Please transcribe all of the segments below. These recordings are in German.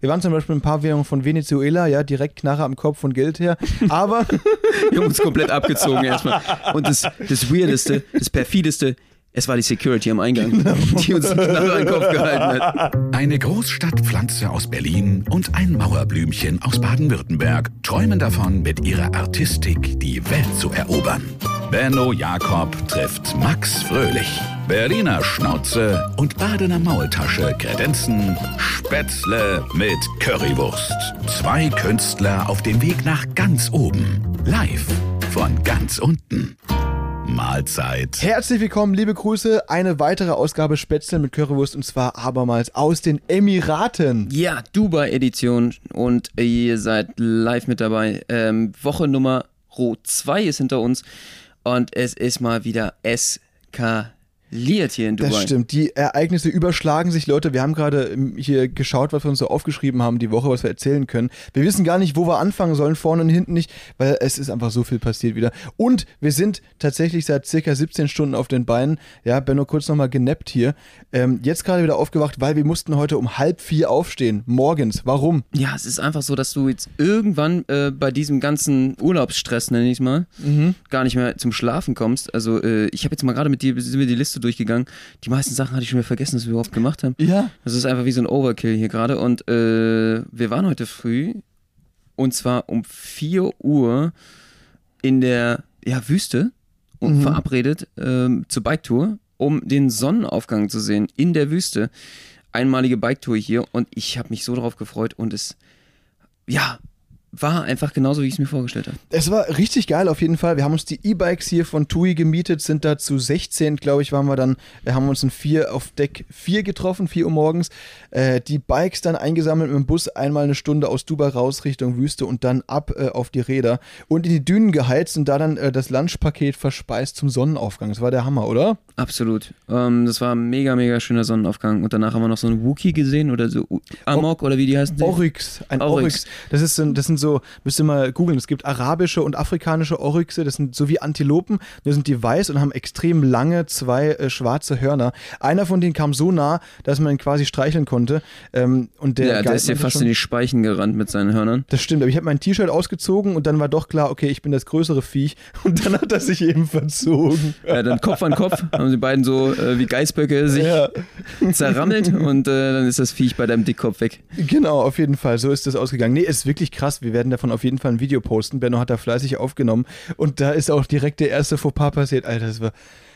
Wir waren zum Beispiel ein paar Währungen von Venezuela, ja, direkt Knarre am Kopf und Geld her. Aber Wir haben uns komplett abgezogen erstmal. Und das, das Weirdeste, das Perfideste, es war die Security am Eingang, die uns die Knarre an den Kopf gehalten hat. Eine Großstadtpflanze aus Berlin und ein Mauerblümchen aus Baden-Württemberg träumen davon, mit ihrer Artistik die Welt zu erobern. Benno Jakob trifft Max Fröhlich. Berliner Schnauze und Badener Maultasche kredenzen Spätzle mit Currywurst. Zwei Künstler auf dem Weg nach ganz oben. Live von ganz unten. Mahlzeit. herzlich willkommen, liebe Grüße. Eine weitere Ausgabe Spätzle mit Currywurst und zwar abermals aus den Emiraten. Ja, Dubai-Edition und ihr seid live mit dabei. Ähm, Woche Nummer 2 ist hinter uns und es ist mal wieder eskaliert hier in Dubai. Das stimmt. Die Ereignisse überschlagen sich, Leute. Wir haben gerade ähm, hier geschaut, was wir uns so aufgeschrieben haben die Woche, was wir erzählen können. Wir wissen gar nicht, wo wir anfangen sollen, vorne und hinten nicht, weil es ist einfach so viel passiert wieder. Und wir sind tatsächlich seit circa 17 Stunden auf den Beinen. Ja, Benno kurz nochmal genappt hier. Ähm, jetzt gerade wieder aufgewacht, weil wir mussten heute um halb vier aufstehen. Morgens. Warum? Ja, es ist einfach so, dass du jetzt irgendwann äh, bei diesem ganzen Urlaubsstress, nenne ich es mal, gar nicht mehr zum Schlafen kommst. Also äh, ich habe jetzt mal gerade mit dir sind wir die Liste durchgegangen. Die meisten Sachen hatte ich schon wieder vergessen, dass wir überhaupt gemacht haben. Ja. Das ist einfach wie so ein Overkill hier gerade. Und äh, wir waren heute früh und zwar um 4 Uhr in der ja, Wüste und verabredet ähm, zur Biketour, um den Sonnenaufgang zu sehen in der Wüste. Einmalige Biketour hier und ich habe mich so darauf gefreut und es ja war einfach genauso, wie ich es mir vorgestellt habe. Es war richtig geil auf jeden Fall. Wir haben uns die E-Bikes hier von TUI gemietet, sind da zu 16, glaube ich, waren wir dann. Wir haben uns in vier auf Deck 4 getroffen, 4 Uhr morgens. Äh, die Bikes dann eingesammelt mit dem Bus einmal eine Stunde aus Dubai raus Richtung Wüste und dann ab äh, auf die Räder und in die Dünen geheizt und da dann äh, das Lunchpaket verspeist zum Sonnenaufgang. Das war der Hammer, oder? Absolut. Ähm, das war ein mega, mega schöner Sonnenaufgang. Und danach haben wir noch so einen Wookie gesehen oder so U- Amok oder wie die heißen. Oryx, ein Oryx. Oryx. Das, ist, ein- das sind so, müsst ihr mal googeln, es gibt arabische und afrikanische Oryxe, das sind so wie Antilopen, nur sind die weiß und haben extrem lange zwei äh, schwarze Hörner. Einer von denen kam so nah, dass man ihn quasi streicheln konnte. Ähm, und der ja, der ist hier meinte fast schon- in die Speichen gerannt mit seinen Hörnern. Das stimmt, aber ich habe mein T-Shirt ausgezogen und dann war doch klar, okay, ich bin das größere Viech und dann hat er sich eben verzogen. Ja, dann Kopf an Kopf haben die beiden so äh, wie Geißböcke sich Ja. zerrammelt und äh, dann ist das Viech bei deinem Dickkopf weg. Genau, auf jeden Fall. So ist das ausgegangen. Nee, ist wirklich krass. Wir werden davon auf jeden Fall ein Video posten. Benno hat da fleißig aufgenommen. Und da ist auch direkt der erste Fauxpas passiert. Alter, das war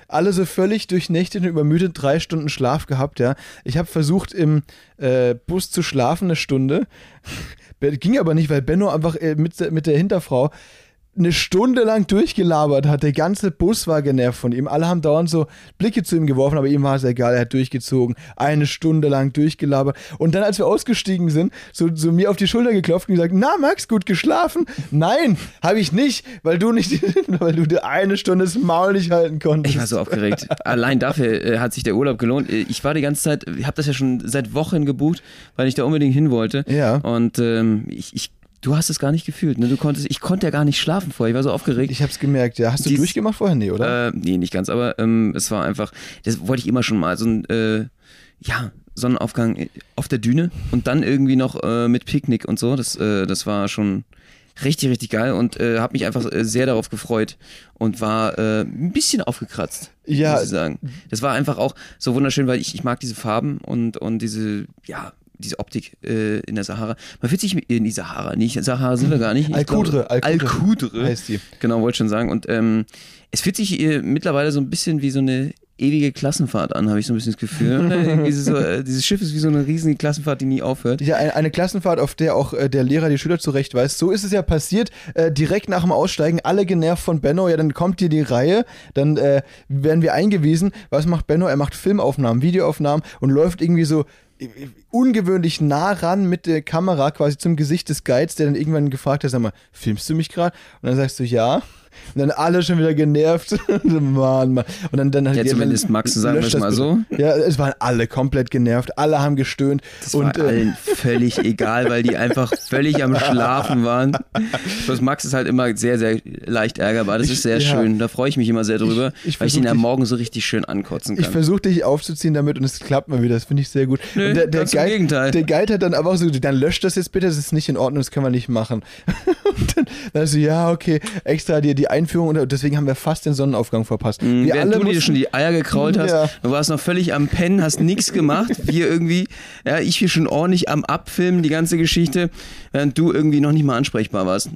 alle so völlig durchnächtigt und übermüdet, drei Stunden Schlaf gehabt, ja. Ich habe versucht, im äh, Bus zu schlafen, eine Stunde. Ging aber nicht, weil Benno einfach äh, mit, mit der Hinterfrau eine Stunde lang durchgelabert hat. Der ganze Bus war genervt von ihm. Alle haben dauernd so Blicke zu ihm geworfen, aber ihm war es egal. Er hat durchgezogen. Eine Stunde lang durchgelabert. Und dann, als wir ausgestiegen sind, so, so mir auf die Schulter geklopft und gesagt, na Max, gut geschlafen? Nein, habe ich nicht, weil du nicht, weil du dir eine Stunde das Maul nicht halten konntest. Ich war so aufgeregt. Allein dafür äh, hat sich der Urlaub gelohnt. Äh, Ich war die ganze Zeit, ich habe das ja schon seit Wochen gebucht, weil ich da unbedingt hin wollte. Ja. Und ähm, ich, ich, du hast es gar nicht gefühlt. Ne? Du konntest, ich konnte ja gar nicht schlafen vorher. Ich war so aufgeregt. Ich hab's gemerkt, ja. Hast du Dies- durchgemacht vorher? Nee, oder? Äh, nee, nicht ganz, aber ähm, es war einfach, das wollte ich immer schon mal, so ein, äh, ja, Sonnenaufgang äh, auf der Düne und dann irgendwie noch äh, mit Picknick und so. Das, äh, das war schon richtig, richtig geil und äh, habe mich einfach äh, sehr darauf gefreut und war äh, ein bisschen aufgekratzt, Ja. muss ich sagen. Das war einfach auch so wunderschön, weil ich, ich mag diese Farben und, und diese, ja, diese Optik äh, in der Sahara. Man fühlt sich in die Sahara, nicht Sahara sind wir gar nicht. Al-Qudre Al-Qudre heißt die. Genau, wollte schon sagen. Und ähm, es fühlt sich äh, mittlerweile so ein bisschen wie so eine ewige Klassenfahrt an, habe ich so ein bisschen das Gefühl. Ne? So, äh, dieses Schiff ist wie so eine riesige Klassenfahrt, die nie aufhört. Ja, eine, eine Klassenfahrt, auf der auch äh, der Lehrer die Schüler zurechtweist. So ist es ja passiert. Äh, direkt nach dem Aussteigen, alle genervt von Benno. Ja, dann kommt hier die Reihe. Dann äh, werden wir eingewiesen. Was macht Benno? Er macht Filmaufnahmen, Videoaufnahmen und läuft irgendwie so ungewöhnlich nah ran mit der Kamera quasi zum Gesicht des Guides, der dann irgendwann gefragt hat, sag mal, filmst du mich gerade? Und dann sagst du ja. Und dann alle schon wieder genervt. Mann, Mann. Und dann, dann Ja, zumindest Max, sagen wir es mal bitte. Ja, es waren alle komplett genervt. Alle haben gestöhnt. Das und, war äh, allen völlig egal, weil die einfach völlig am Schlafen waren. Bloß Max ist halt immer sehr, sehr leicht ärgerbar. Das Ich- ist sehr ja. schön. Da freue ich mich immer sehr drüber, Ich- ich weil ich ihn am Morgen so richtig schön ankotzen Ich kann. versuche dich aufzuziehen damit und es klappt mal wieder. Das finde ich sehr gut. Nö, der, der, im Guide, Gegenteil. der Guide hat dann aber auch so, dann löscht das jetzt bitte, das ist nicht in Ordnung, das können wir nicht machen. und dann, dann so, ja, okay, extra die, die Einführung und deswegen haben wir fast den Sonnenaufgang verpasst. wir Mhm, Während du dir schon die Eier gekrault hast, Ja. du warst noch völlig am Pennen, hast nichts gemacht. Wir irgendwie, ja, ich hier schon ordentlich am Abfilmen, die ganze Geschichte, während du irgendwie noch nicht mal ansprechbar warst.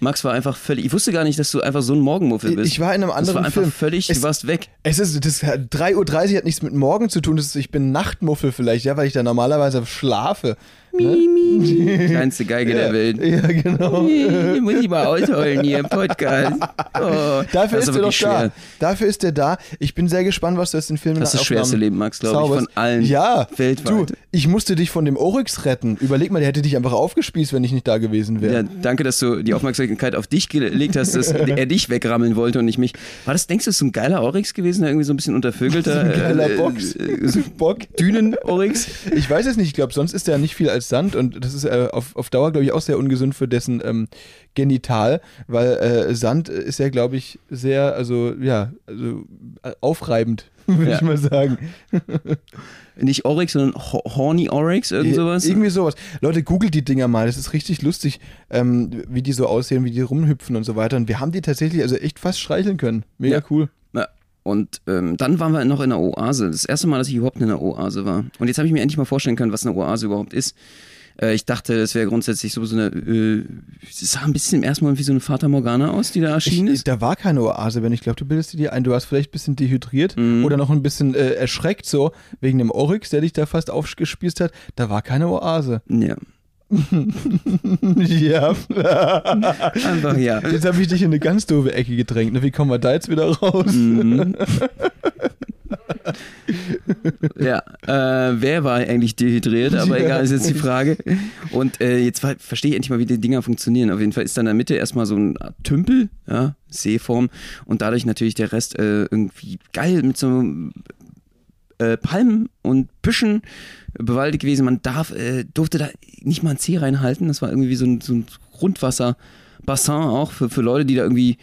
Max war einfach völlig, ich wusste gar nicht, dass du einfach so ein Morgenmuffel bist. Ich war in einem das anderen war einfach Film. völlig, Es- du warst weg. Es ist, das 3.30 Uhr hat nichts mit morgen zu tun, das ist, ich bin Nachtmuffel vielleicht, ja, weil ich da normalerweise schlafe. Mi, mi, mi. Kleinste Geige der Welt. Ja, genau. Ich muss ich mal ausholen hier im Podcast. Oh, Dafür das ist er doch schwer. da. Dafür ist er da. Ich bin sehr gespannt, was du aus den Filmen Das ist das schwerste Leben, Max, glaube ich, von allen ja, weltweit. Du, ich musste dich von dem Oryx retten. Überleg mal, der hätte dich einfach aufgespießt, wenn ich nicht da gewesen wäre. Ja, danke, dass du die Aufmerksamkeit auf dich gelegt hast, dass er dich wegrammeln wollte und nicht mich. War das, denkst du, so ein geiler Oryx gewesen, der irgendwie so ein bisschen untervögelter? So ein geiler äh, Box. äh, so Bock. Dünen-Oryx? Ich weiß es nicht, ich glaube, sonst ist der nicht viel als Sand und das ist äh, auf, auf Dauer, glaube ich, auch sehr ungesund für dessen ähm, Genital, weil äh, Sand ist ja, glaube ich, sehr, also ja, also äh, aufreibend, würde Ja. ich mal sagen. Nicht Oryx, sondern Ho Horny Oryx, irgend sowas? Irgendwie sowas. Leute, googelt die Dinger mal, das ist richtig lustig, ähm, wie die so aussehen, wie die rumhüpfen und so weiter. Und wir haben die tatsächlich also echt fast streicheln können. Mega Ja. cool. Und ähm, dann waren wir noch in der Oase. Das erste Mal, dass ich überhaupt in einer Oase war. Und jetzt habe ich mir endlich mal vorstellen können, was eine Oase überhaupt ist. Äh, ich dachte, das wäre grundsätzlich so so eine. Äh, es sah ein bisschen im ersten Mal wie so eine Fata Morgana aus, die da erschienen Ich, ist. da war keine Oase, Ben. Ich glaube, du bildest dir ein. Du warst vielleicht ein bisschen dehydriert Mhm. oder noch ein bisschen äh, erschreckt so wegen dem Oryx, der dich da fast aufgespießt hat. Da war keine Oase. Ja. ja. Einfach ja. Jetzt habe ich dich in eine ganz doofe Ecke gedrängt. Ne? Wie kommen wir da jetzt wieder raus? Mhm. ja, äh, wer war eigentlich dehydriert? Aber Ja. egal, ist jetzt die Frage. Und äh, jetzt ver- verstehe ich endlich mal, wie die Dinger funktionieren. Auf jeden Fall ist dann in der Mitte erstmal so ein Tümpel, ja, Seeform und dadurch natürlich der Rest äh, irgendwie geil mit so äh, Palmen und Büschen bewaldet gewesen. Man darf, äh, durfte da nicht mal ein Zeh reinhalten. Das war irgendwie wie so ein, so ein Grundwasserbassin auch für, für Leute, die da irgendwie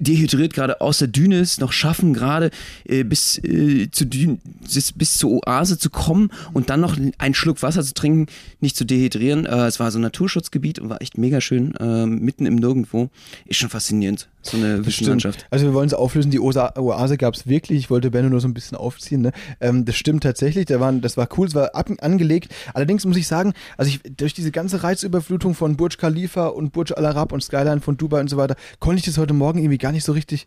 dehydriert gerade aus der Düne ist, noch schaffen, gerade äh, bis, äh, zu Dün bis, bis zur Oase zu kommen und dann noch einen Schluck Wasser zu trinken, nicht zu dehydrieren. Äh, es war so ein Naturschutzgebiet und war echt mega schön, äh, mitten im Nirgendwo. Ist schon faszinierend, so eine Wüstenlandschaft. Also wir wollen es auflösen, die Osa Oase gab es wirklich. Ich wollte Benno nur so ein bisschen aufziehen. Ne? Ähm, das stimmt tatsächlich, da waren, das war cool, es war ab, angelegt. Allerdings muss ich sagen, also ich, durch diese ganze Reizüberflutung von Burj Khalifa und Burj Al Arab und Skyline von Dubai und so weiter, konnte ich das heute Morgen irgendwie gar nicht so richtig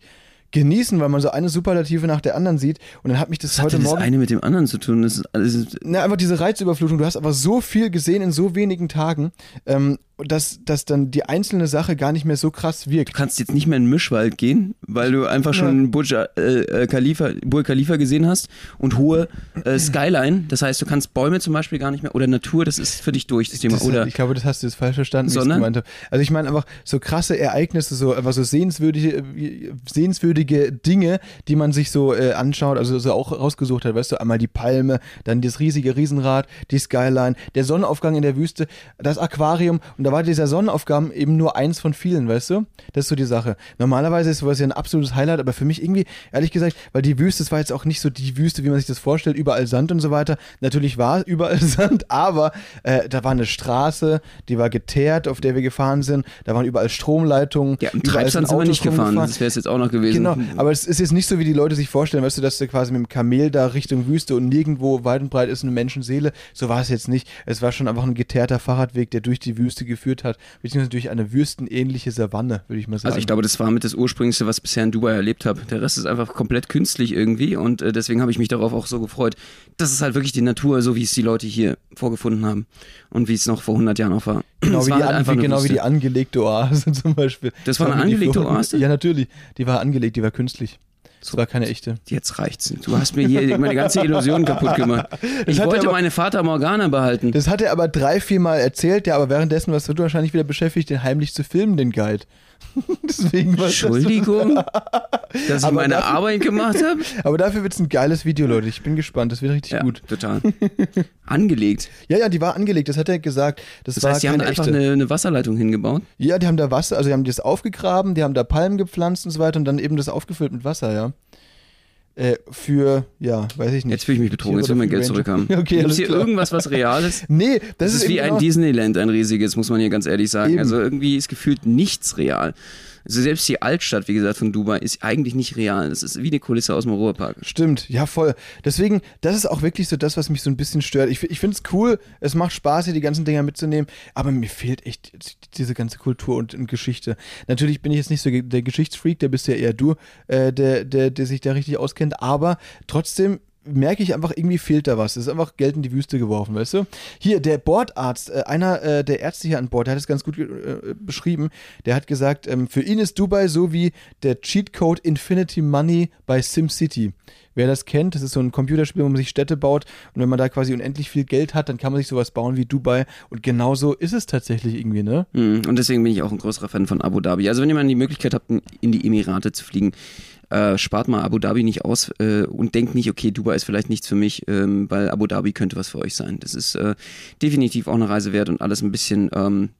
genießen, weil man so eine Superlative nach der anderen sieht. Und dann hat mich das Was hat heute denn das Morgen... eine mit dem anderen zu tun? Das ist alles, Na, einfach diese Reizüberflutung. Du hast aber so viel gesehen in so wenigen Tagen, ähm, dass, dass dann die einzelne Sache gar nicht mehr so krass wirkt. du kannst jetzt nicht mehr in den Mischwald gehen, weil du einfach schon Burj äh, äh, Khalifa, Burj Khalifa gesehen hast und hohe äh, Skyline. Das heißt, du kannst Bäume zum Beispiel gar nicht mehr oder Natur, das ist für dich durch, das Thema. Das, Oder ich glaube, das hast du jetzt falsch verstanden, wie ich gemeint habe. Also ich meine einfach so krasse Ereignisse, so einfach so sehenswürdige, sehenswürdige Dinge, die man sich so äh, anschaut, also so auch rausgesucht hat, weißt du, einmal die Palme, dann das riesige Riesenrad, die Skyline, der Sonnenaufgang in der Wüste, das Aquarium und da war dieser Sonnenaufgang eben nur eins von vielen, weißt du? Das ist so die Sache. Normalerweise ist sowas ja ein absolutes Highlight, aber für mich irgendwie, ehrlich gesagt, weil die Wüste, es war jetzt auch nicht so die Wüste, wie man sich das vorstellt, überall Sand und so weiter. Natürlich war überall Sand, aber äh, da war eine Straße, die war geteert, auf der wir gefahren sind. Da waren überall Stromleitungen. ja, im Treibsand sind wir nicht gefahren, das wäre es jetzt auch noch gewesen. Genau, aber es ist jetzt nicht so, wie die Leute sich vorstellen, weißt du, dass du quasi mit dem Kamel da Richtung Wüste und nirgendwo weit und breit ist eine Menschenseele. So war es jetzt nicht. Es war schon einfach ein geteerter Fahrradweg, der durch die Wüste geführt hat, beziehungsweise durch eine wüstenähnliche Savanne, würde ich mal sagen. Also ich glaube, das war mit das Ursprünglichste, was ich bisher in Dubai erlebt habe. Der Rest ist einfach komplett künstlich irgendwie und äh, deswegen habe ich mich darauf auch so gefreut. Das ist halt wirklich die Natur, so wie es die Leute hier vorgefunden haben und wie es noch vor 100 Jahren auch war. Genau, Es wie war die, halt an, wie, genau wie die angelegte Oase zum Beispiel. Das war eine wie angelegte Oase? Ja, natürlich. Die war angelegt, die war künstlich. Das war keine echte. Jetzt reicht's. Du hast mir hier meine ganze Illusion kaputt gemacht. Ich wollte aber- meine Vater Morgana behalten. Das hat er aber drei, vier Mal erzählt, ja, aber währenddessen warst du wahrscheinlich wieder beschäftigt, den heimlich zu filmen, den Guide. Deswegen war Entschuldigung, dass ich Aber meine dafür- Arbeit gemacht habe. Aber dafür wird es ein geiles Video, Leute. Ich bin gespannt. Das wird richtig Ja, gut. total. Angelegt. Ja, ja, die war angelegt, das hat er gesagt. Das, Das war heißt, die haben da einfach eine, eine Wasserleitung hingebaut. Ja, die haben da Wasser, also die haben das aufgegraben, die haben da Palmen gepflanzt und so weiter und dann eben das aufgefüllt mit Wasser, ja. äh, für, ja, weiß ich nicht. Jetzt fühle ich mich betrogen, jetzt will mein Geld zurückhaben. Okay, Gibt alles hier klar. irgendwas, was real ist? Nee, das, Das, ist wie eben ein Disneyland, ein riesiges, muss man hier ganz ehrlich sagen. Eben. Also irgendwie ist gefühlt nichts real. Also selbst die Altstadt, wie gesagt, von Dubai ist eigentlich nicht real. Das ist wie eine Kulisse aus dem Ruhrpark. Stimmt, ja voll. Deswegen, das ist auch wirklich so das, was mich so ein bisschen stört. Ich, ich finde es cool, es macht Spaß, hier die ganzen Dinger mitzunehmen, aber mir fehlt echt diese ganze Kultur und, Geschichte. Natürlich bin ich jetzt nicht so der Geschichtsfreak, der bist ja eher du, äh, der, der, der sich da richtig auskennt, aber trotzdem merke ich einfach, irgendwie fehlt da was. Es ist einfach Geld in die Wüste geworfen, weißt du? Hier, der Bordarzt, äh, einer äh, der Ärzte hier an Bord, der hat es ganz gut äh, beschrieben. Der hat gesagt, ähm, für ihn ist Dubai so wie der Cheatcode Infinity Money bei SimCity. Wer das kennt, das ist so ein Computerspiel, wo man sich Städte baut und wenn man da quasi unendlich viel Geld hat, dann kann man sich sowas bauen wie Dubai und genauso ist es tatsächlich irgendwie, ne? Mhm. Und deswegen bin ich auch ein größerer Fan von Abu Dhabi. Also wenn ihr mal die Möglichkeit habt, in die Emirate zu fliegen, äh, spart mal Abu Dhabi nicht aus äh, und denkt nicht, okay, Dubai ist vielleicht nichts für mich, ähm, weil Abu Dhabi könnte was für euch sein. Das ist äh, definitiv auch eine Reise wert und alles ein bisschen ähm,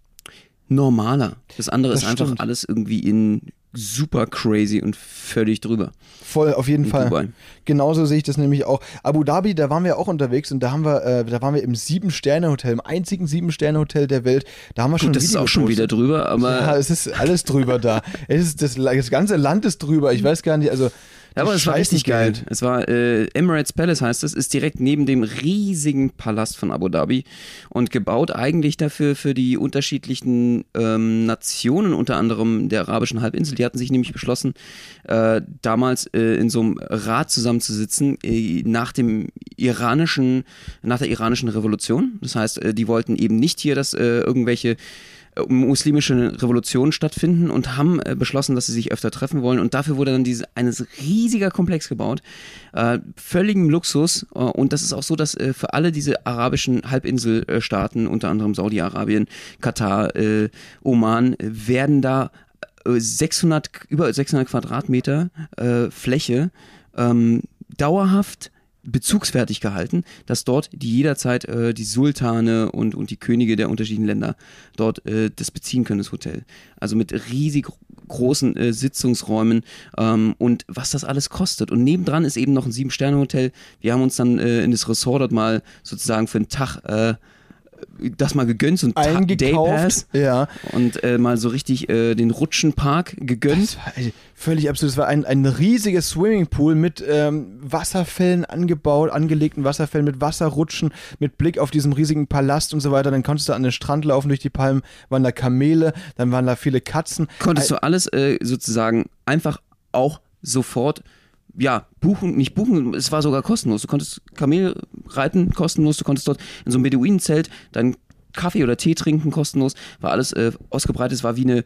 normaler. Das andere Das ist einfach stimmt. alles irgendwie in super crazy und völlig drüber. Voll, auf jeden In Fall. Dubai. Genauso sehe ich das nämlich auch. Abu Dhabi, da waren wir auch unterwegs und da haben wir, äh, da waren wir im Sieben-Sterne-Hotel, im einzigen Sieben-Sterne-Hotel der Welt. Da haben wir schon Gut, das ist auch schon wieder drüber, aber Ja, es ist alles drüber da. Es ist das, das ganze Land ist drüber. Ich weiß gar nicht, also. Ja, aber das es war richtig geil. Scheißengeld. Es war äh, Emirates Palace heißt es, ist direkt neben dem riesigen Palast von Abu Dhabi und gebaut eigentlich dafür für die unterschiedlichen ähm, Nationen, unter anderem der arabischen Halbinsel. Die hatten sich nämlich beschlossen, äh, damals äh, in so einem Rat zusammenzusitzen äh, nach dem iranischen, nach der iranischen Revolution. Das heißt, äh, die wollten eben nicht hier, dass äh, irgendwelche muslimische Revolutionen stattfinden und haben äh, beschlossen, dass sie sich öfter treffen wollen. Und dafür wurde dann diese, ein riesiger Komplex gebaut, äh, völligem Luxus. Äh, und das ist auch so, dass äh, für alle diese arabischen Halbinselstaaten, unter anderem Saudi-Arabien, Katar, äh, Oman, äh, werden da äh, 600, über 600 Quadratmeter äh, Fläche ähm, dauerhaft bezugsfertig gehalten, dass dort die jederzeit äh, die Sultane und, und die Könige der unterschiedlichen Länder dort äh, das beziehen können, das Hotel. Also mit riesig großen äh, Sitzungsräumen ähm, und was das alles kostet. Und nebendran ist eben noch ein Sieben-Sterne-Hotel. Wir haben uns dann äh, in das Ressort dort mal sozusagen für einen Tag äh, das mal gegönnt, so ein. Daypass Ja. und äh, mal so richtig äh, den Rutschenpark gegönnt. Das war ey, völlig absurd. Es war ein, ein riesiges Swimmingpool mit ähm, Wasserfällen angebaut, angelegten Wasserfällen mit Wasserrutschen, mit Blick auf diesen riesigen Palast und so weiter. Dann konntest du an den Strand laufen durch die Palmen, waren da Kamele, dann waren da viele Katzen. konntest du alles äh, sozusagen einfach auch sofort ja, buchen, nicht buchen, es war sogar kostenlos. Du konntest Kamel reiten, kostenlos, du konntest dort in so einem Beduinenzelt deinen Kaffee oder Tee trinken, kostenlos, war alles äh, ausgebreitet, es war wie eine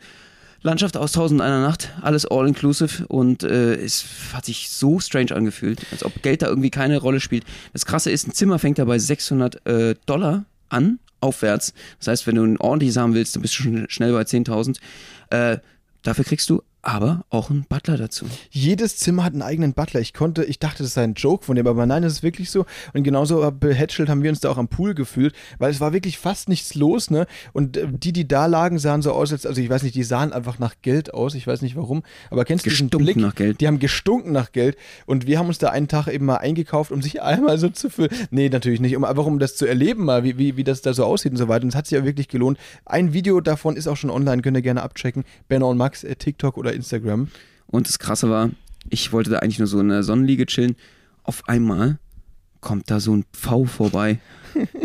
Landschaft aus Tausend einer Nacht, alles all-inclusive und äh, es hat sich so strange angefühlt, als ob Geld da irgendwie keine Rolle spielt. Das Krasse ist, ein Zimmer fängt da bei 600 äh, Dollar an, aufwärts. Das heißt, wenn du ein ordentliches haben willst, dann bist du schon schnell bei 10.000. Äh, dafür kriegst du aber auch einen Butler dazu. Jedes Zimmer hat einen eigenen Butler. Ich konnte, ich dachte, das sei ein Joke von dem, aber nein, das ist wirklich so. Und genauso behätschelt haben wir uns da auch am Pool gefühlt, weil es war wirklich fast nichts los, ne? Und äh, die, die da lagen, sahen so aus, als, also ich weiß nicht, die sahen einfach nach Geld aus. Ich weiß nicht warum, aber kennst du diesen Gestunken Blick? nach Geld. Die haben gestunken nach Geld. Und wir haben uns da einen Tag eben mal eingekauft, um sich einmal so zu fühlen. Nee, natürlich nicht, um einfach um das zu erleben mal, wie, wie, wie das da so aussieht und so weiter. Und es hat sich ja wirklich gelohnt. Ein Video davon ist auch schon online, könnt ihr gerne abchecken. Benno und Max, äh, TikTok oder Instagram. Und das Krasse war, ich wollte da eigentlich nur so in der Sonnenliege chillen. Auf einmal kommt da so ein Pfau vorbei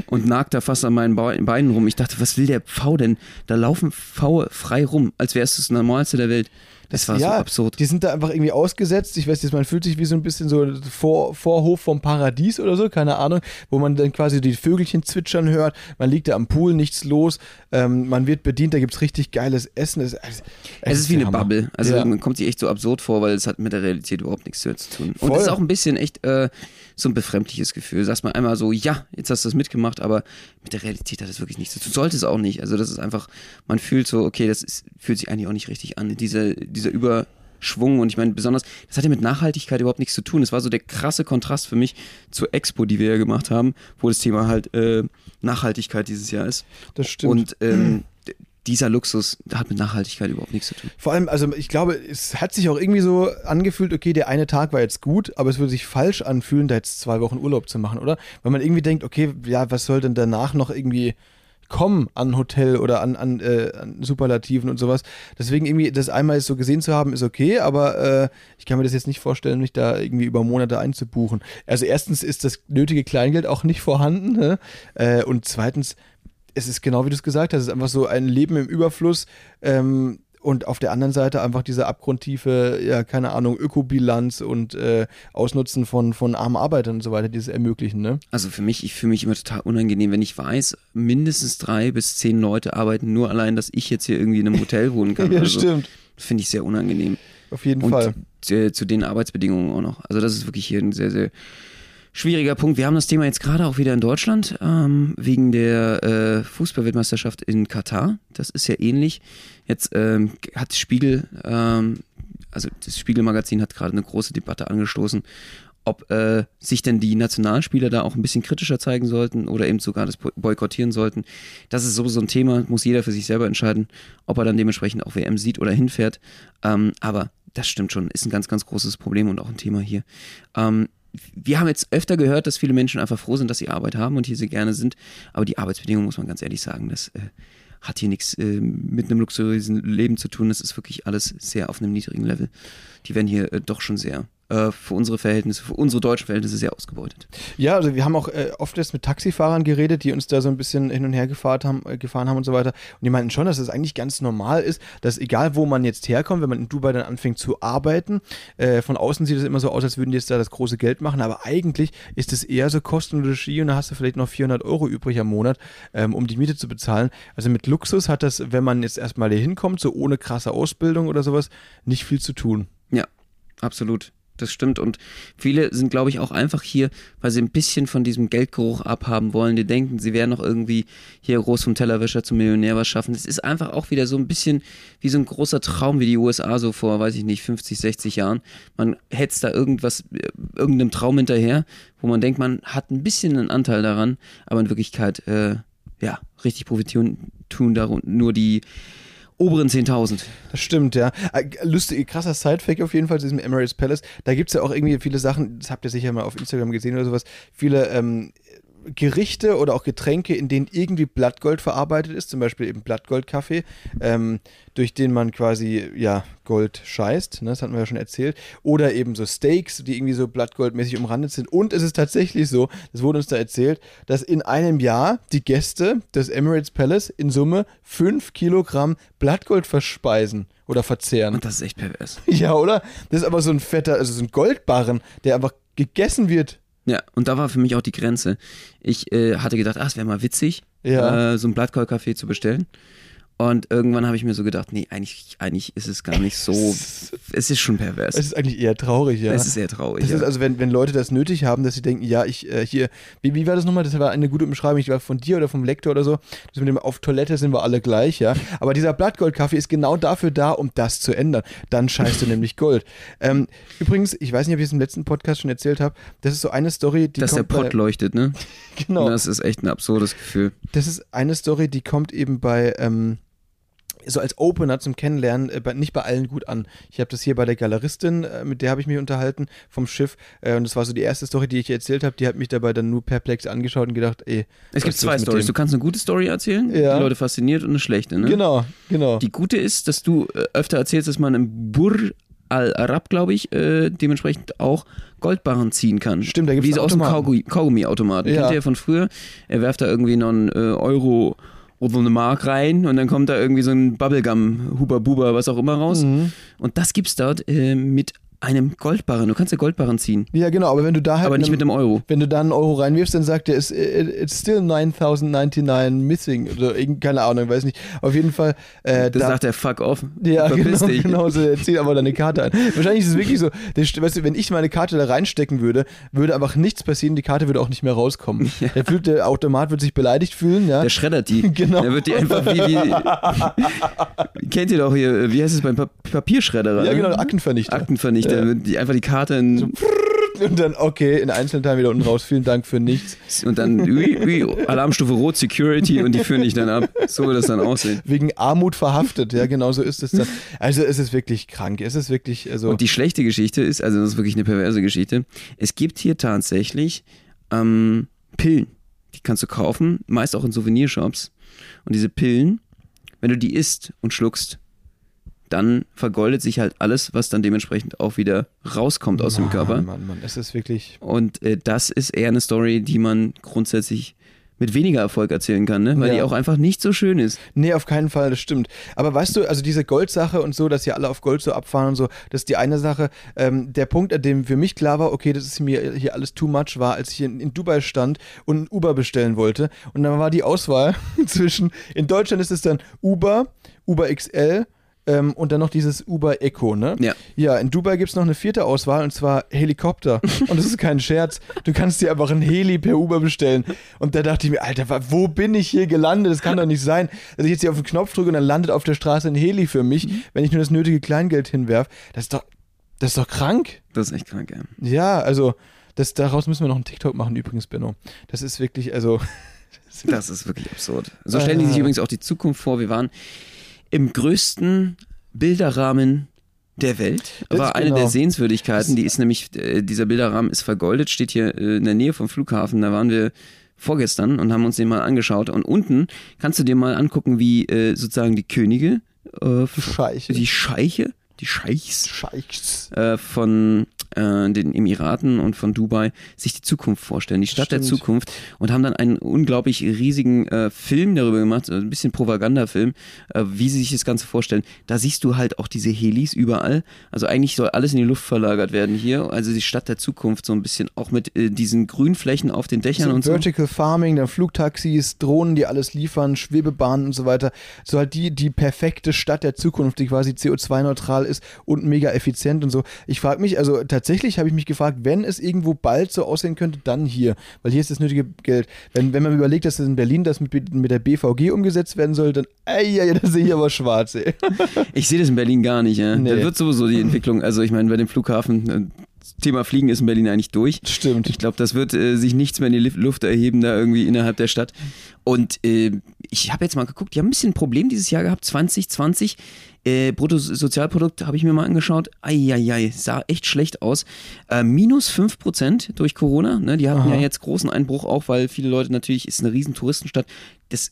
und nagt da fast an meinen Be- Beinen rum. Ich dachte, was will der Pfau denn? Da laufen Pfaue frei rum, als wäre es das Normalste der Welt. Das war so absurd. Die sind da einfach irgendwie ausgesetzt. Ich weiß nicht, man fühlt sich wie so ein bisschen so Vor Vorhof vom Paradies oder so, keine Ahnung, wo man dann quasi die Vögelchen zwitschern hört. Man liegt da am Pool, nichts los. Ähm, man wird bedient, da gibt es richtig geiles Essen. Es, es, Es ist wie eine Hammer. Bubble. Also Ja. man kommt sich echt so absurd vor, weil es hat mit der Realität überhaupt nichts zu tun. Und es ist auch ein bisschen echt äh, so ein befremdliches Gefühl. Sagst man einmal so, ja, jetzt hast du das mitgemacht, aber mit der Realität hat das wirklich nichts zu tun. Sollte es auch nicht. Also das ist einfach, man fühlt so, okay, das ist, fühlt sich eigentlich auch nicht richtig an. Diese, dieser Überschwung und ich meine besonders, das hat ja mit Nachhaltigkeit überhaupt nichts zu tun. Es war so der krasse Kontrast für mich zur Expo, die wir ja gemacht haben, wo das Thema halt äh, Nachhaltigkeit dieses Jahr ist. Das stimmt. Und ähm, dieser Luxus hat mit Nachhaltigkeit überhaupt nichts zu tun. Vor allem, also ich glaube, es hat sich auch irgendwie so angefühlt, okay, der eine Tag war jetzt gut, aber es würde sich falsch anfühlen, da jetzt zwei Wochen Urlaub zu machen, oder? Weil man irgendwie denkt, okay, ja, was soll denn danach noch irgendwie kommen an Hotel oder an, an, äh, an Superlativen und sowas. Deswegen irgendwie das einmal so gesehen zu haben, ist okay, aber äh, ich kann mir das jetzt nicht vorstellen, mich da irgendwie über Monate einzubuchen. Also erstens ist das nötige Kleingeld auch nicht vorhanden ne? äh, und zweitens, es ist genau wie du es gesagt hast, es ist einfach so ein Leben im Überfluss. Ähm, und auf der anderen Seite einfach diese abgrundtiefe, ja, keine Ahnung, Ökobilanz und äh, Ausnutzen von, von armen Arbeitern und so weiter, die es ermöglichen, ne? Also für mich, ich fühle mich immer total unangenehm, wenn ich weiß, mindestens drei bis zehn Leute arbeiten nur allein, dass ich jetzt hier irgendwie in einem Hotel wohnen kann. ja, also, stimmt. Das finde ich sehr unangenehm. Auf jeden Und Fall. zu, zu den Arbeitsbedingungen auch noch. Also das ist wirklich hier ein sehr, sehr schwieriger Punkt. Wir haben das Thema jetzt gerade auch wieder in Deutschland ähm, wegen der äh, Fußballweltmeisterschaft in Katar. Das ist ja ähnlich. Jetzt ähm, hat Spiegel, ähm, also das Spiegelmagazin hat gerade eine große Debatte angestoßen, ob äh, sich denn die Nationalspieler da auch ein bisschen kritischer zeigen sollten oder eben sogar das boy- boykottieren sollten. Das ist sowieso ein Thema, muss jeder für sich selber entscheiden, ob er dann dementsprechend auch WM sieht oder hinfährt. Ähm, aber das stimmt schon, ist ein ganz, ganz großes Problem und auch ein Thema hier. Ähm, wir haben jetzt öfter gehört, dass viele Menschen einfach froh sind, dass sie Arbeit haben und hier sie gerne sind. Aber die Arbeitsbedingungen, muss man ganz ehrlich sagen, das äh, hat hier nichts äh, mit einem luxuriösen Leben zu tun. Das ist wirklich alles sehr auf einem niedrigen Level. Die werden hier äh, doch schon sehr für unsere Verhältnisse, für unsere deutschen Verhältnisse sehr ausgebeutet. Ja, also wir haben auch äh, oft jetzt mit Taxifahrern geredet, die uns da so ein bisschen hin und her gefahren haben, äh, gefahren haben und so weiter. Und die meinten schon, dass es eigentlich ganz normal ist, dass egal wo man jetzt herkommt, wenn man in Dubai dann anfängt zu arbeiten, äh, von außen sieht es immer so aus, als würden die jetzt da das große Geld machen, aber eigentlich ist es eher so Kosten und Regie und da hast du vielleicht noch 400 Euro übrig am Monat, ähm, um die Miete zu bezahlen. Also mit Luxus hat das, wenn man jetzt erstmal hier hinkommt, so ohne krasse Ausbildung oder sowas, nicht viel zu tun. Ja, absolut. Das stimmt. Und viele sind, glaube ich, auch einfach hier, weil sie ein bisschen von diesem Geldgeruch abhaben wollen. Die denken, sie werden noch irgendwie hier groß vom Tellerwäscher zum Millionär was schaffen. Es ist einfach auch wieder so ein bisschen wie so ein großer Traum wie die USA so vor, weiß ich nicht, 50, 60 Jahren. Man hetzt da irgendwas, äh, irgendeinem Traum hinterher, wo man denkt, man hat ein bisschen einen Anteil daran, aber in Wirklichkeit, äh, ja, richtig profitieren tun darum nur die oberen 10.000. Das stimmt, ja. Äh, Lustig, krasser Sidefact auf jeden Fall zu diesem Emirates Palace. Da gibt es ja auch irgendwie viele Sachen, das habt ihr sicher mal auf Instagram gesehen oder sowas, viele ähm, Gerichte oder auch Getränke, in denen irgendwie Blattgold verarbeitet ist, zum Beispiel eben Blattgoldkaffee, ähm, durch den man quasi ja Gold scheißt, ne, das hatten wir ja schon erzählt, oder eben so Steaks, die irgendwie so blattgoldmäßig umrandet sind. Und es ist tatsächlich so, das wurde uns da erzählt, dass in einem Jahr die Gäste des Emirates Palace in Summe 5 Kilogramm Blattgold verspeisen oder verzehren. Und das ist echt pervers. Ja, oder? Das ist aber so ein fetter, also so ein Goldbarren, der einfach gegessen wird. Ja, und da war für mich auch die Grenze. Ich äh, hatte gedacht, ach, es wäre mal witzig, Ja. äh, so ein Blattgoldkaffee zu bestellen. Und irgendwann habe ich mir so gedacht, nee, eigentlich, eigentlich ist es gar nicht so. es ist schon pervers. Es ist eigentlich eher traurig, ja. Es ist sehr traurig. das ja. ist also, wenn, wenn Leute das nötig haben, dass sie denken, ja, ich äh, hier, wie, wie war das nochmal? Das war eine gute Beschreibung, ich war von dir oder vom Lektor oder so. Das mit dem auf Toilette sind wir alle gleich, ja. Aber dieser Blattgoldkaffee ist genau dafür da, um das zu ändern. Dann scheißt du nämlich Gold. Ähm, übrigens, ich weiß nicht, ob ich es im letzten Podcast schon erzählt habe, das ist so eine Story, die Dass der kommt bei- Pott leuchtet, ne? genau. Das ist echt ein absurdes Gefühl. Das ist eine Story, die kommt eben bei, ähm, so als Opener zum Kennenlernen, äh, nicht bei allen gut an. Ich habe das hier bei der Galeristin, äh, mit der habe ich mich unterhalten, vom Schiff. Äh, und das war so die erste Story, die ich erzählt habe. Die hat mich dabei dann nur perplex angeschaut und gedacht, ey. Es gibt zwei Stories. Du kannst eine gute Story erzählen, Ja. die Leute fasziniert und eine schlechte, ne? Genau, genau. Die gute ist, dass du äh, öfter erzählst, dass man im Burj Al-Arab, glaube ich, äh, dementsprechend auch Goldbarren ziehen kann. Stimmt, da gibt's Wie einen aus dem Automaten. Kaugummi- Kaugummi-Automaten. Ja. Kennt ihr ja von früher? Er werft da irgendwie noch einen äh, Euro oder eine Mark rein und dann kommt da irgendwie so ein Bubblegum, Huber Buber, was auch immer raus. Mhm. Und das gibt's dort äh, mit einem Goldbarren. Du kannst ja Goldbarren ziehen, Ja, genau, aber wenn du da halt. aber nicht mit einem Euro. wenn du da einen Euro reinwirfst, dann sagt er, it's, it's still 9099 missing. Oder keine Ahnung, weiß nicht. Auf jeden Fall. Äh, Das da, sagt er, fuck off. Ja, Verpiss genau, dich. genau so. Er zieht aber deine Karte ein. Wahrscheinlich ist es wirklich so, der, weißt du, wenn ich meine Karte da reinstecken würde, würde einfach nichts passieren, die Karte würde auch nicht mehr rauskommen. Der, fühlt, der Automat wird sich beleidigt fühlen, ja. Der schreddert die. Genau. Der wird die einfach wie, wie kennt ihr doch hier, wie heißt es beim Pa- Papierschredderer? Ja, ne? genau, Aktenvernichter. Aktenvernichter. Ja. Wird Die, einfach die Karte in, Und dann, okay, in einzelnen Teilen wieder unten raus. Vielen Dank für nichts. Und dann ui, ui, Alarmstufe Rot, Security und die führen dich dann ab. So wird das dann aussehen. Wegen Armut verhaftet. Ja, genau so ist es dann. Also es ist wirklich krank. Es ist wirklich, also. Und die schlechte Geschichte ist, also das ist wirklich eine perverse Geschichte. Es gibt hier tatsächlich ähm, Pillen. Die kannst du kaufen, meist auch in Souvenirshops. Und diese Pillen, wenn du die isst und schluckst, dann vergoldet sich halt alles, was dann dementsprechend auch wieder rauskommt aus dem Körper. Mann, Mann, es ist wirklich. Und äh, das ist eher eine Story, die man grundsätzlich mit weniger Erfolg erzählen kann, ne? weil Ja. die auch einfach nicht so schön ist. Nee, auf keinen Fall, das stimmt. Aber weißt du, also diese Goldsache und so, dass hier alle auf Gold so abfahren und so, das ist die eine Sache. Ähm, der Punkt, an dem für mich klar war, okay, das ist mir hier alles too much, war, als ich in, in Dubai stand und ein Uber bestellen wollte. Und dann war die Auswahl zwischen, in Deutschland ist es dann Uber, Uber XL, ähm, und dann noch dieses Uber Echo, ne? Ja. Ja, in Dubai gibt es noch eine vierte Auswahl und zwar Helikopter. Und das ist kein Scherz. Du kannst dir einfach ein Heli per Uber bestellen. Und da dachte ich mir, Alter, wo bin ich hier gelandet? Das kann doch nicht sein, dass ich jetzt hier auf den Knopf drücke und dann landet auf der Straße ein Heli für mich, wenn ich nur das nötige Kleingeld hinwerf. Das ist doch, das ist doch krank. Das ist echt krank, ja. Ja, also, das, daraus müssen wir noch einen TikTok machen übrigens, Benno. Das ist wirklich, also, Das ist wirklich absurd. So stellen die sich übrigens auch die Zukunft vor. Wir waren im größten Bilderrahmen der Welt. Das War eine genau. der Sehenswürdigkeiten. Die ist nämlich, äh, dieser Bilderrahmen ist vergoldet, steht hier äh, in der Nähe vom Flughafen. Da waren wir vorgestern und haben uns den mal angeschaut. Und unten kannst du dir mal angucken, wie äh, sozusagen die Könige, äh, Scheiche. die Scheiche, die Scheichs Scheichs. äh, von äh, den Emiraten und von Dubai sich die Zukunft vorstellen, die Stadt der Stimmt. Zukunft und haben dann einen unglaublich riesigen äh, Film darüber gemacht, so ein bisschen Propagandafilm, äh, wie sie sich das Ganze vorstellen. Da siehst du halt auch diese Helis überall. Also eigentlich soll alles in die Luft verlagert werden hier. Also die Stadt der Zukunft so ein bisschen auch mit äh, diesen Grünflächen auf den Dächern So und so. Vertical Farming, dann Flugtaxis, Drohnen, die alles liefern, Schwebebahnen und so weiter. So halt die, die perfekte Stadt der Zukunft, die quasi CO2-neutral ist und mega effizient und so. Ich frage mich, also tatsächlich habe ich mich gefragt, wenn es irgendwo bald so aussehen könnte, dann hier. Weil hier ist das nötige Geld. Wenn, wenn man überlegt, dass das in Berlin das mit, mit der BVG umgesetzt werden soll, dann, ey, ja, ja, da sehe ich aber schwarz, ey. Ich sehe das in Berlin gar nicht. Ja. Nee. Da wird sowieso die Entwicklung, also ich meine, bei dem Flughafen, äh, Thema Fliegen ist in Berlin eigentlich durch. Stimmt. Ich glaube, das wird äh, sich nichts mehr in die Luft erheben, da irgendwie innerhalb der Stadt. Und äh, ich habe jetzt mal geguckt, die haben ein bisschen ein Problem dieses Jahr gehabt, 2020. Äh, Bruttosozialprodukt habe ich mir mal angeschaut. Eieiei, sah echt schlecht aus. Äh, minus 5% durch Corona. Ne? Die hatten Aha. ja jetzt großen Einbruch auch, weil viele Leute natürlich, ist eine riesen Touristenstadt. Das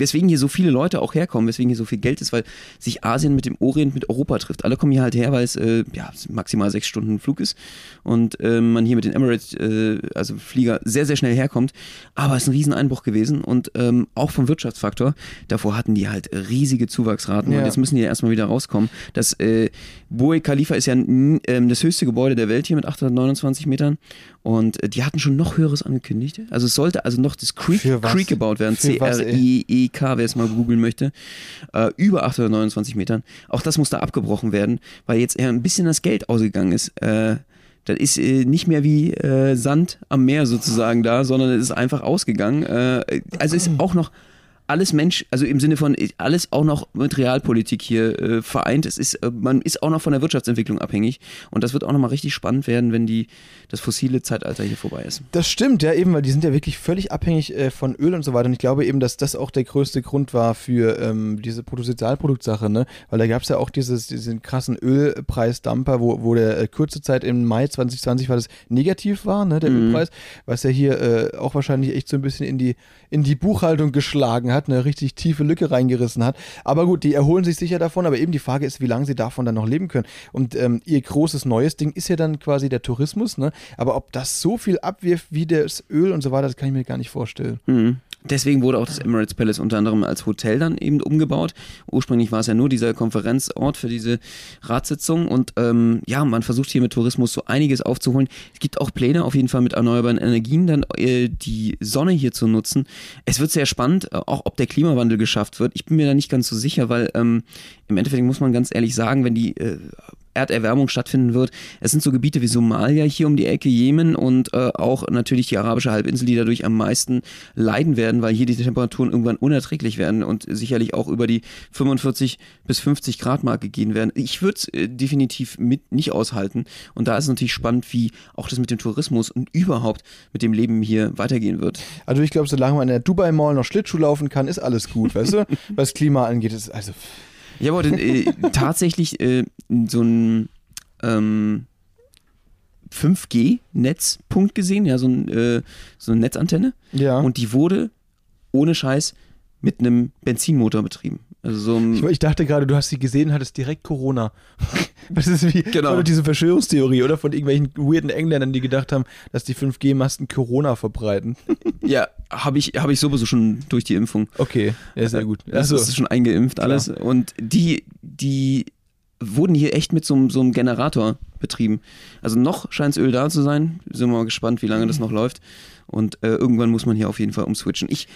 weswegen hier so viele Leute auch herkommen, weswegen hier so viel Geld ist, weil sich Asien mit dem Orient mit Europa trifft. Alle kommen hier halt her, weil es äh, ja, maximal sechs Stunden Flug ist und ähm, man hier mit den Emirates, äh, also Flieger, sehr, sehr schnell herkommt. Aber es ist ein Rieseneinbruch gewesen und ähm, auch vom Wirtschaftsfaktor. Davor hatten die halt riesige Zuwachsraten Ja. und jetzt müssen die ja erstmal wieder rauskommen. Das äh, Burj Khalifa ist ja ähm, das höchste Gebäude der Welt hier mit 829 Metern und äh, die hatten schon noch höheres angekündigt. Also es sollte also noch das Creek? Creek gebaut werden. C-R-I-E-K, wer es mal googeln möchte. Äh, über 829 Metern. Auch das musste abgebrochen werden, weil jetzt eher ein bisschen das Geld ausgegangen ist. Äh, das ist äh, nicht mehr wie äh, Sand am Meer sozusagen da, sondern es ist einfach ausgegangen. Äh, also ist auch noch alles Mensch, also im Sinne von alles auch noch mit Realpolitik hier äh, vereint. Es ist, äh, man ist auch noch von der Wirtschaftsentwicklung abhängig und das wird auch nochmal richtig spannend werden, wenn die das fossile Zeitalter hier vorbei ist. Das stimmt, ja, eben, weil die sind ja wirklich völlig abhängig äh, von Öl und so weiter. Und ich glaube eben, dass das auch der größte Grund war für ähm, diese Bruttosozialproduktsache, ne? Weil da gab es ja auch dieses, diesen krassen Ölpreisdumper, wo, wo der äh, kurze Zeit im Mai 2020 war das negativ war, ne, der Mhm. Ölpreis, was ja hier äh, auch wahrscheinlich echt so ein bisschen in die, in die Buchhaltung geschlagen hat, eine richtig tiefe Lücke reingerissen hat. Aber gut, die erholen sich sicher davon, aber eben die Frage ist, wie lange sie davon dann noch leben können. Und ähm, ihr großes neues Ding ist ja dann quasi der Tourismus, ne? Aber ob das so viel abwirft wie das Öl und so weiter, das kann ich mir gar nicht vorstellen. Mhm. Deswegen wurde auch das Emirates Palace unter anderem als Hotel dann eben umgebaut. Ursprünglich war es ja nur dieser Konferenzort für diese Ratssitzung und ähm, ja, man versucht hier mit Tourismus so einiges aufzuholen. Es gibt auch Pläne auf jeden Fall mit erneuerbaren Energien dann äh, die Sonne hier zu nutzen. Es wird sehr spannend, äh, auch ob der Klimawandel geschafft wird. Ich bin mir da nicht ganz so sicher, weil ähm, im Endeffekt muss man ganz ehrlich sagen, wenn die äh, Erderwärmung stattfinden wird. Es sind so Gebiete wie Somalia hier um die Ecke, Jemen und äh, auch natürlich die arabische Halbinsel, die dadurch am meisten leiden werden, weil hier die Temperaturen irgendwann unerträglich werden und sicherlich auch über die 45 bis 50 Grad Marke gehen werden. Ich würde es äh, definitiv mit nicht aushalten und da ist es natürlich spannend, wie auch das mit dem Tourismus und überhaupt mit dem Leben hier weitergehen wird. Also ich glaube, solange man in der Dubai Mall noch Schlittschuh laufen kann, ist alles gut, weißt du? Was Klima angeht, ist also ich habe heute äh, tatsächlich äh, so ein ähm, 5G-Netzpunkt gesehen, ja, so, ein, äh, so eine Netzantenne. Ja. Und die wurde ohne Scheiß mit einem Benzinmotor betrieben. Also so ich, ich, dachte gerade, du hast sie gesehen, hattest direkt Corona. Das ist wie genau. diese Verschwörungstheorie, oder? Von irgendwelchen weirden Engländern, die gedacht haben, dass die 5G-Masten Corona verbreiten. Ja, habe ich, hab ich sowieso schon durch die Impfung. Okay, ja, sehr gut. Also ist schon eingeimpft alles. Klar. Und die, die wurden hier echt mit so, so einem Generator betrieben. Also noch scheint Öl da zu sein. Sind wir mal gespannt, wie lange das noch läuft. Und äh, irgendwann muss man hier auf jeden Fall umswitchen. Ich,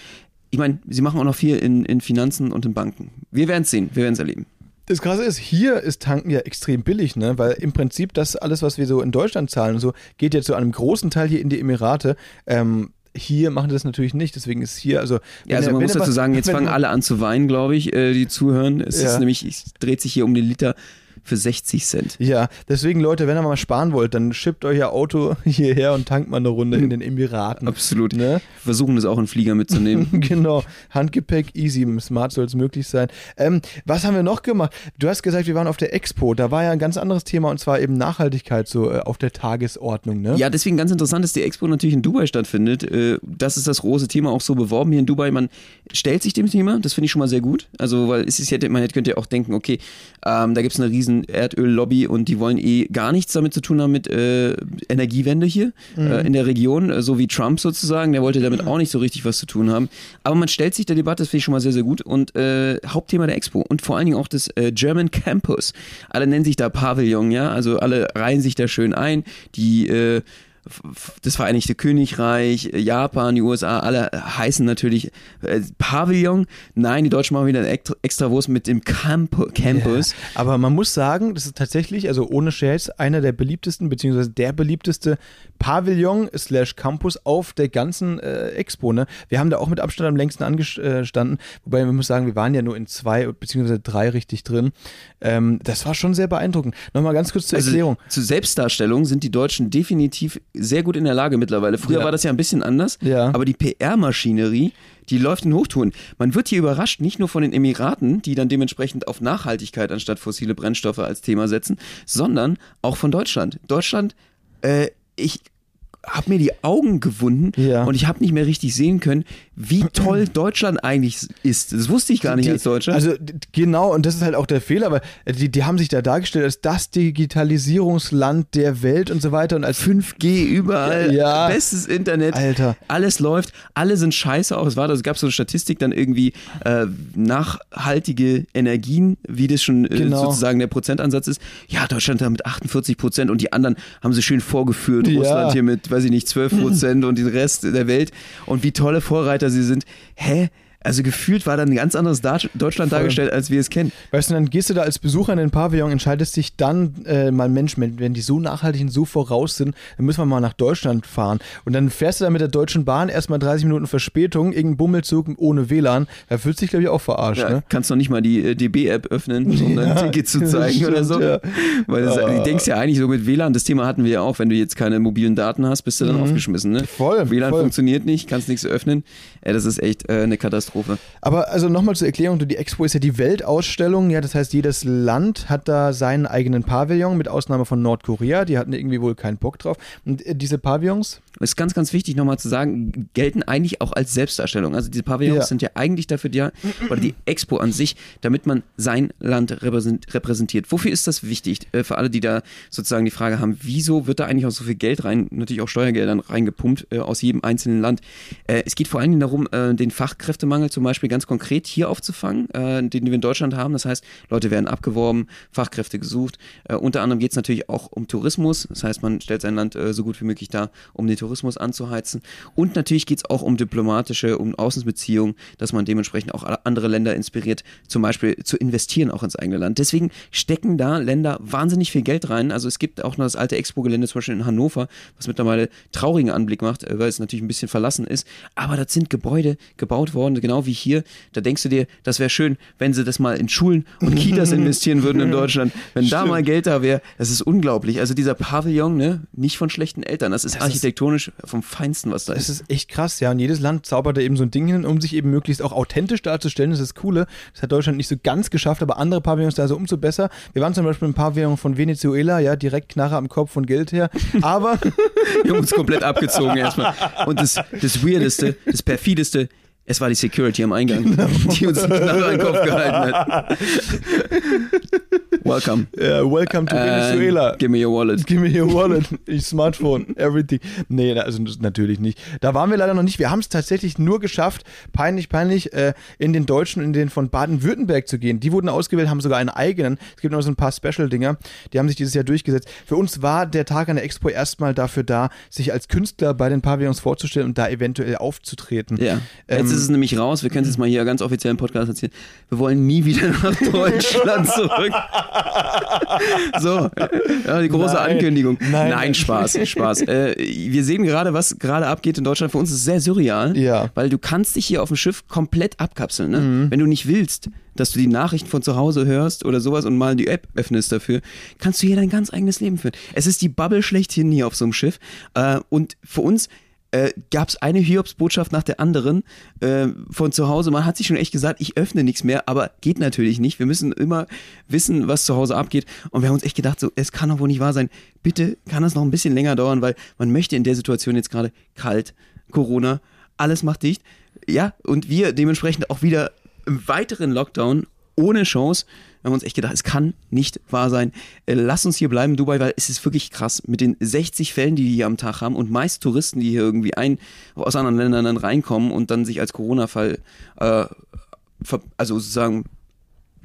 ich meine, sie machen auch noch viel in, in Finanzen und in Banken. Wir werden es sehen, wir werden es erleben. Das Krasse ist, hier ist Tanken ja extrem billig, ne? Weil im Prinzip das alles, was wir so in Deutschland zahlen und so, geht ja zu einem großen Teil hier in die Emirate. Ähm, hier machen das natürlich nicht, deswegen ist hier, also. Ja, also man muss dazu sagen, jetzt fangen alle an zu weinen, glaube ich, äh, die zuhören. Es ja. ist nämlich, es dreht sich hier um den Liter für 60 Cent. Ja, deswegen Leute, wenn ihr mal sparen wollt, dann schippt euer Auto hierher und tankt mal eine Runde in den Emiraten. Absolut. Ne? Versuchen es auch in Flieger mitzunehmen. genau. Handgepäck, easy, smart soll es möglich sein. Ähm, was haben wir noch gemacht? Du hast gesagt, wir waren auf der Expo. Da war ja ein ganz anderes Thema und zwar eben Nachhaltigkeit so äh, auf der Tagesordnung. Ne? Ja, deswegen ganz interessant, dass die Expo natürlich in Dubai stattfindet. Äh, das ist das große Thema auch so beworben hier in Dubai. Man stellt sich dem Thema, das finde ich schon mal sehr gut. Also, weil es ist ja, man könnte ja auch denken, okay, ähm, da gibt es eine riesen riesen Erdöllobby und die wollen eh gar nichts damit zu tun haben mit äh, Energiewende hier mhm. äh, in der Region, äh, so wie Trump sozusagen. Der wollte damit auch nicht so richtig was zu tun haben. Aber man stellt sich der Debatte, das finde ich schon mal sehr, sehr gut. Und äh, Hauptthema der Expo und vor allen Dingen auch das äh, German Campus. Alle nennen sich da Pavillon, ja, also alle reihen sich da schön ein. Die äh, das Vereinigte Königreich, Japan, die USA, alle heißen natürlich äh, Pavillon. Nein, die Deutschen machen wieder ein extra Wurst mit dem Camp Campus. Ja, aber man muss sagen, das ist tatsächlich, also ohne Scherz, einer der beliebtesten, beziehungsweise der beliebteste Pavillon slash Campus auf der ganzen äh, Expo. Ne? Wir haben da auch mit Abstand am längsten angestanden, wobei wir muss sagen, wir waren ja nur in zwei beziehungsweise drei richtig drin. Ähm, das war schon sehr beeindruckend. Nochmal ganz kurz zur also, Erklärung. Zur Selbstdarstellung sind die Deutschen definitiv sehr gut in der Lage mittlerweile. Früher ja. war das ja ein bisschen anders, ja. aber die PR-Maschinerie, die läuft in Hochtouren. Man wird hier überrascht, nicht nur von den Emiraten, die dann dementsprechend auf Nachhaltigkeit anstatt fossile Brennstoffe als Thema setzen, sondern auch von Deutschland. Deutschland, äh, ich habe mir die Augen gewunden ja. und ich habe nicht mehr richtig sehen können, wie toll Deutschland eigentlich ist. Das wusste ich gar nicht die, als Deutscher. Also genau, und das ist halt auch der Fehler, weil die, die haben sich da dargestellt als das Digitalisierungsland der Welt und so weiter und als 5G überall, ja. bestes Internet, Alter. alles läuft, alle sind scheiße auch. Es war, es gab so eine Statistik dann irgendwie äh, nachhaltige Energien, wie das schon äh, genau. sozusagen der Prozentansatz ist. Ja, Deutschland da mit 48 Prozent und die anderen haben sie schön vorgeführt. Ja. Russland hier mit, weiß ich nicht, 12 Prozent und den Rest der Welt und wie tolle Vorreiter sie sind. Hä? Also gefühlt war da ein ganz anderes Deutschland Voll. dargestellt, als wir es kennen. Weißt du, dann gehst du da als Besucher in den Pavillon, entscheidest dich dann äh, mal, Mensch, wenn die so nachhaltig und so voraus sind, dann müssen wir mal nach Deutschland fahren. Und dann fährst du da mit der Deutschen Bahn erstmal 30 Minuten Verspätung, irgendein Bummelzug ohne WLAN. Da fühlt sich, glaube ich, auch verarscht. Ja, ne? Kannst noch nicht mal die äh, DB-App öffnen, um ja, ein Ticket zu zeigen stimmt, oder so. Ja. Weil das, oh. du denkst ja eigentlich so mit WLAN, das Thema hatten wir ja auch, wenn du jetzt keine mobilen Daten hast, bist du dann mhm. aufgeschmissen. Ne? Voll. WLAN voll. funktioniert nicht, kannst nichts öffnen. Äh, das ist echt äh, eine Katastrophe. Aber also nochmal zur Erklärung, die Expo ist ja die Weltausstellung, ja, das heißt, jedes Land hat da seinen eigenen Pavillon, mit Ausnahme von Nordkorea, die hatten irgendwie wohl keinen Bock drauf. Und äh, diese Pavillons? Ist ganz, ganz wichtig nochmal zu sagen, gelten eigentlich auch als Selbstdarstellung. Also diese Pavillons ja. sind ja eigentlich dafür da, oder die Expo an sich, damit man sein Land repräsentiert. Wofür ist das wichtig? Äh, für alle, die da sozusagen die Frage haben, wieso wird da eigentlich auch so viel Geld rein, natürlich auch Steuergeldern reingepumpt äh, aus jedem einzelnen Land? Es geht vor allen Dingen darum, den Fachkräftemangel Fachkräftemangel zum Beispiel ganz konkret hier aufzufangen, äh, den wir in Deutschland haben. Das heißt, Leute werden abgeworben, Fachkräfte gesucht. Äh, unter anderem geht es natürlich auch um Tourismus. Das heißt, man stellt sein Land äh, so gut wie möglich dar, um den Tourismus anzuheizen. Und natürlich geht es auch um diplomatische, um Außenbeziehungen, dass man dementsprechend auch andere Länder inspiriert, zum Beispiel zu investieren auch ins eigene Land. Deswegen stecken da Länder wahnsinnig viel Geld rein. Also es gibt auch noch das alte Expo-Gelände zum Beispiel in Hannover, was mittlerweile traurigen Anblick macht, äh, weil es natürlich ein bisschen verlassen ist. Aber das sind Gebäude gebaut worden, genau wie hier. Da denkst du dir, das wäre schön, wenn sie das mal in Schulen und Kitas investieren würden in Deutschland. Wenn Stimmt. da mal Geld da wäre, das ist unglaublich. Also dieser Pavillon, ne, nicht von schlechten Eltern. Das ist das architektonisch ist, vom Feinsten, was da ist. Das ist echt krass, ja. Und jedes Land zaubert da eben so ein Ding hin, um sich eben möglichst auch authentisch darzustellen. Das ist das Coole. Das hat Deutschland nicht so ganz geschafft, aber andere Pavillons da so umso besser. Wir waren zum Beispiel im Pavillon von Venezuela, ja, direkt Knarre am Kopf von Geld her. Aber. Wir haben uns komplett abgezogen erstmal. Und das, das Weirdeste, das Perfideste, es war die Security am Eingang, genau. die uns nach den Kopf gehalten hat. welcome. Yeah, welcome to Venezuela. Give me your wallet. Give me your wallet. Your smartphone. Everything. Nee, also natürlich nicht. Da waren wir leider noch nicht. Wir haben es tatsächlich nur geschafft, peinlich, peinlich, äh, in den Deutschen, in den von Baden-Württemberg zu gehen. Die wurden ausgewählt, haben sogar einen eigenen. Es gibt noch so ein paar Special-Dinger. Die haben sich dieses Jahr durchgesetzt. Für uns war der Tag an der Expo erstmal dafür da, sich als Künstler bei den Pavillons vorzustellen und da eventuell aufzutreten. Ja. Ähm, ist es nämlich raus, wir können es jetzt mal hier ganz offiziell im Podcast erzählen, wir wollen nie wieder nach Deutschland zurück. so, ja, die große Nein. Ankündigung. Nein. Nein, Spaß, Spaß. Äh, wir sehen gerade, was gerade abgeht in Deutschland. Für uns ist es sehr surreal, ja. weil du kannst dich hier auf dem Schiff komplett abkapseln. Ne? Mhm. Wenn du nicht willst, dass du die Nachrichten von zu Hause hörst oder sowas und mal die App öffnest dafür, kannst du hier dein ganz eigenes Leben führen. Es ist die Bubble schlechthin hier auf so einem Schiff. Äh, und für uns äh, gab es eine Hiobsbotschaft nach der anderen äh, von zu Hause. Man hat sich schon echt gesagt, ich öffne nichts mehr, aber geht natürlich nicht. Wir müssen immer wissen, was zu Hause abgeht. Und wir haben uns echt gedacht, so, es kann doch wohl nicht wahr sein. Bitte kann das noch ein bisschen länger dauern, weil man möchte in der Situation jetzt gerade kalt, Corona, alles macht dicht. Ja, und wir dementsprechend auch wieder im weiteren Lockdown ohne Chance. Wir haben uns echt gedacht, es kann nicht wahr sein. Äh, lass uns hier bleiben Dubai, weil es ist wirklich krass. Mit den 60 Fällen, die die hier am Tag haben und meist Touristen, die hier irgendwie ein, aus anderen Ländern dann reinkommen und dann sich als Corona-Fall, äh, also sozusagen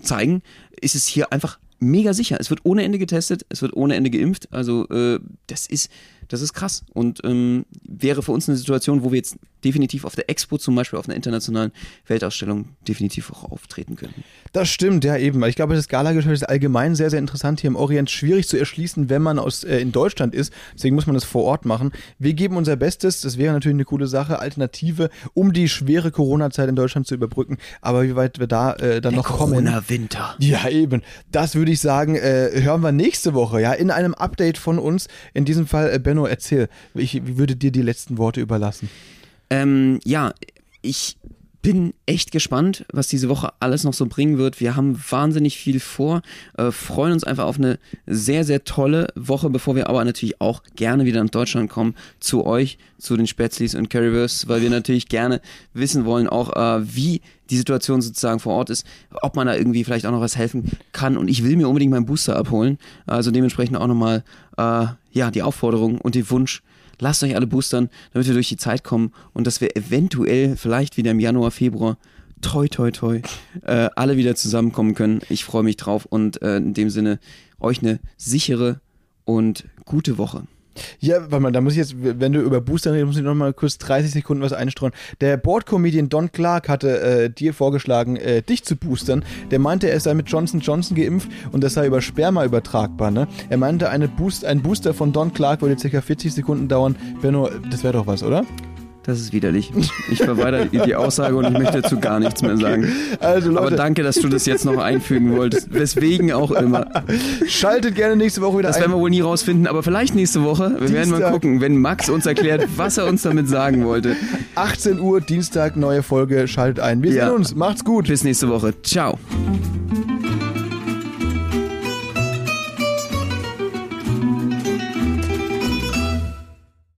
zeigen, ist es hier einfach mega sicher. Es wird ohne Ende getestet, es wird ohne Ende geimpft. Also äh, das ist das ist krass und ähm, wäre für uns eine Situation, wo wir jetzt definitiv auf der Expo zum Beispiel, auf einer internationalen Weltausstellung definitiv auch auftreten können. Das stimmt, ja eben. Ich glaube, das Gala-Geschäft ist allgemein sehr, sehr interessant hier im Orient. Schwierig zu erschließen, wenn man aus, äh, in Deutschland ist. Deswegen muss man das vor Ort machen. Wir geben unser Bestes. Das wäre natürlich eine coole Sache. Alternative, um die schwere Corona-Zeit in Deutschland zu überbrücken. Aber wie weit wir da äh, dann Der noch kommen. Corona-Winter. Ja, eben. Das würde ich sagen, äh, hören wir nächste Woche, ja, in einem Update von uns. In diesem Fall, äh, Benno, erzähl. Ich würde dir die letzten Worte überlassen. Ähm, ja, ich bin echt gespannt, was diese Woche alles noch so bringen wird. Wir haben wahnsinnig viel vor, äh, freuen uns einfach auf eine sehr, sehr tolle Woche, bevor wir aber natürlich auch gerne wieder nach Deutschland kommen, zu euch, zu den Spätzlis und Currywurst, weil wir natürlich gerne wissen wollen, auch äh, wie die Situation sozusagen vor Ort ist, ob man da irgendwie vielleicht auch noch was helfen kann. Und ich will mir unbedingt meinen Booster abholen. Also dementsprechend auch nochmal äh, ja, die Aufforderung und den Wunsch, lasst euch alle boostern, damit wir durch die Zeit kommen und dass wir eventuell vielleicht wieder im Januar, Februar toi, toi, toi, äh, alle wieder zusammenkommen können. Ich freue mich drauf und äh, in dem Sinne euch eine sichere und gute Woche. Ja, warte mal, da muss ich jetzt, wenn du über Booster redest, muss ich noch mal kurz 30 Sekunden was einstreuen. Der Board-Comedian Don Clark hatte äh, dir vorgeschlagen, äh, dich zu boostern. Der meinte, er sei mit Johnson Johnson geimpft und das sei über Sperma übertragbar. Ne? Er meinte, eine Boost, ein Booster von Don Clark würde ca. 40 Sekunden dauern. Benno, das wäre doch was, oder? Das ist widerlich. Ich verweigere die Aussage und ich möchte dazu gar nichts mehr sagen. Also Leute. Aber danke, dass du das jetzt noch einfügen wolltest. Weswegen auch immer. Schaltet gerne nächste Woche wieder das ein. Das werden wir wohl nie rausfinden, aber vielleicht nächste Woche. Wir Dienstag. werden mal gucken, wenn Max uns erklärt, was er uns damit sagen wollte. 18 Uhr, Dienstag, neue Folge. Schaltet ein. Wir ja. sehen uns. Macht's gut. Bis nächste Woche. Ciao.